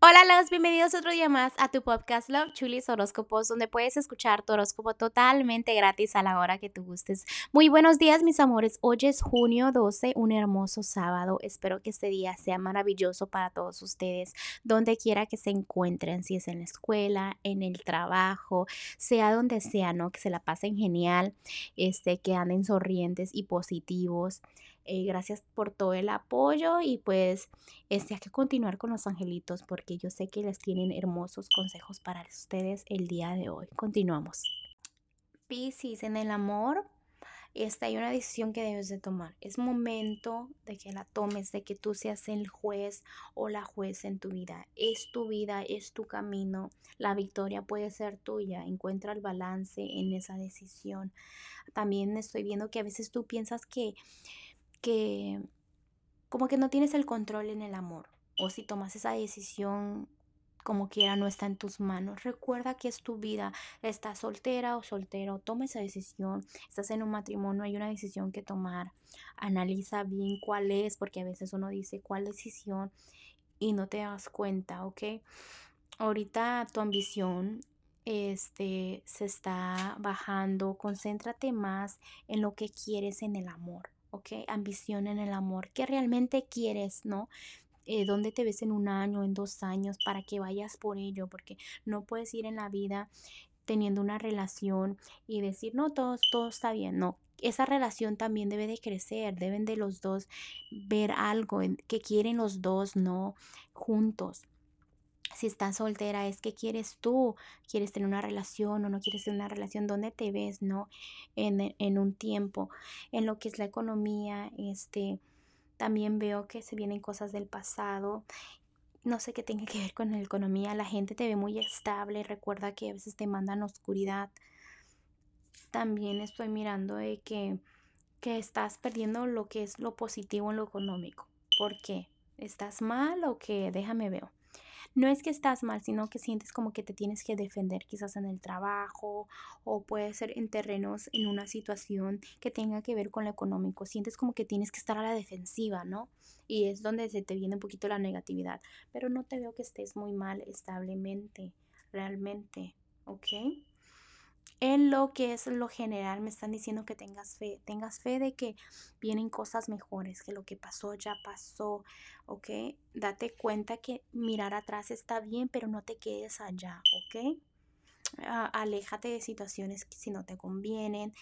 Hola, los bienvenidos otro día más a tu podcast Love Chulis Horóscopos, donde puedes escuchar tu horóscopo totalmente gratis a la hora que tú gustes. Muy buenos días, mis amores. Hoy es junio 12, un hermoso sábado. Espero que este día sea maravilloso para todos ustedes, donde quiera que se encuentren, si es en la escuela, en el trabajo, sea donde sea, ¿no? Que se la pasen genial, este, que anden sonrientes y positivos. Eh, gracias por todo el apoyo y pues este, hay que continuar con los angelitos porque yo sé que les tienen hermosos consejos para ustedes el día de hoy. Continuamos. Piscis, en el amor, esta hay una decisión que debes de tomar. Es momento de que la tomes, de que tú seas el juez o la juez en tu vida. Es tu vida, es tu camino. La victoria puede ser tuya. Encuentra el balance en esa decisión. También estoy viendo que a veces tú piensas que que como que no tienes el control en el amor. O si tomas esa decisión como quiera, no está en tus manos. Recuerda que es tu vida. Estás soltera o soltero, toma esa decisión. Estás en un matrimonio, hay una decisión que tomar. Analiza bien cuál es, porque a veces uno dice cuál decisión y no te das cuenta, ¿ok? Ahorita tu ambición este, se está bajando. Concéntrate más en lo que quieres en el amor. ¿ok? Ambición en el amor, ¿qué realmente quieres, no? Eh, ¿Dónde te ves en un año, en dos años, para que vayas por ello? Porque no puedes ir en la vida teniendo una relación y decir, no, todo, todo está bien, no. Esa relación también debe de crecer, deben de los dos ver algo que quieren los dos, no juntos si estás soltera, es que quieres tú, quieres tener una relación o no quieres tener una relación, ¿dónde te ves, no? En, en un tiempo, en lo que es la economía, este, también veo que se vienen cosas del pasado. No sé qué tenga que ver con la economía, la gente te ve muy estable, recuerda que a veces te mandan oscuridad. También estoy mirando de que, que estás perdiendo lo que es lo positivo en lo económico. ¿Por qué? ¿Estás mal o qué? Déjame ver no es que estás mal, sino que sientes como que te tienes que defender quizás en el trabajo o puede ser en terrenos, en una situación que tenga que ver con lo económico. Sientes como que tienes que estar a la defensiva, ¿no? Y es donde se te viene un poquito la negatividad. Pero no te veo que estés muy mal establemente, realmente, ¿ok? En lo que es lo general me están diciendo que tengas fe, tengas fe de que vienen cosas mejores, que lo que pasó ya pasó, ¿ok? Date cuenta que mirar atrás está bien, pero no te quedes allá, ¿ok? Aléjate de situaciones que si no te convienen.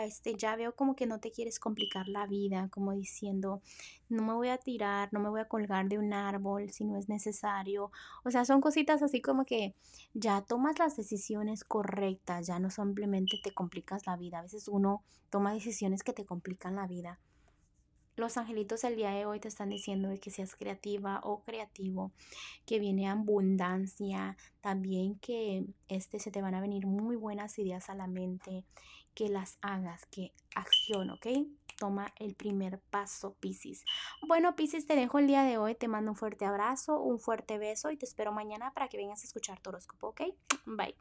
Este, ya veo como que no te quieres complicar la vida, como diciendo, no me voy a tirar, no me voy a colgar de un árbol si no es necesario. O sea, son cositas así como que ya tomas las decisiones correctas, ya no simplemente te complicas la vida. A veces uno toma decisiones que te complican la vida los angelitos el día de hoy te están diciendo que seas creativa o creativo, que viene abundancia, también que este se te van a venir muy buenas ideas a la mente, que las hagas, que acción, ¿ok? Toma el primer paso, Piscis. Bueno, Piscis, te dejo el día de hoy, te mando un fuerte abrazo, un fuerte beso y te espero mañana para que vengas a escuchar tu horóscopo, ¿ok? Bye.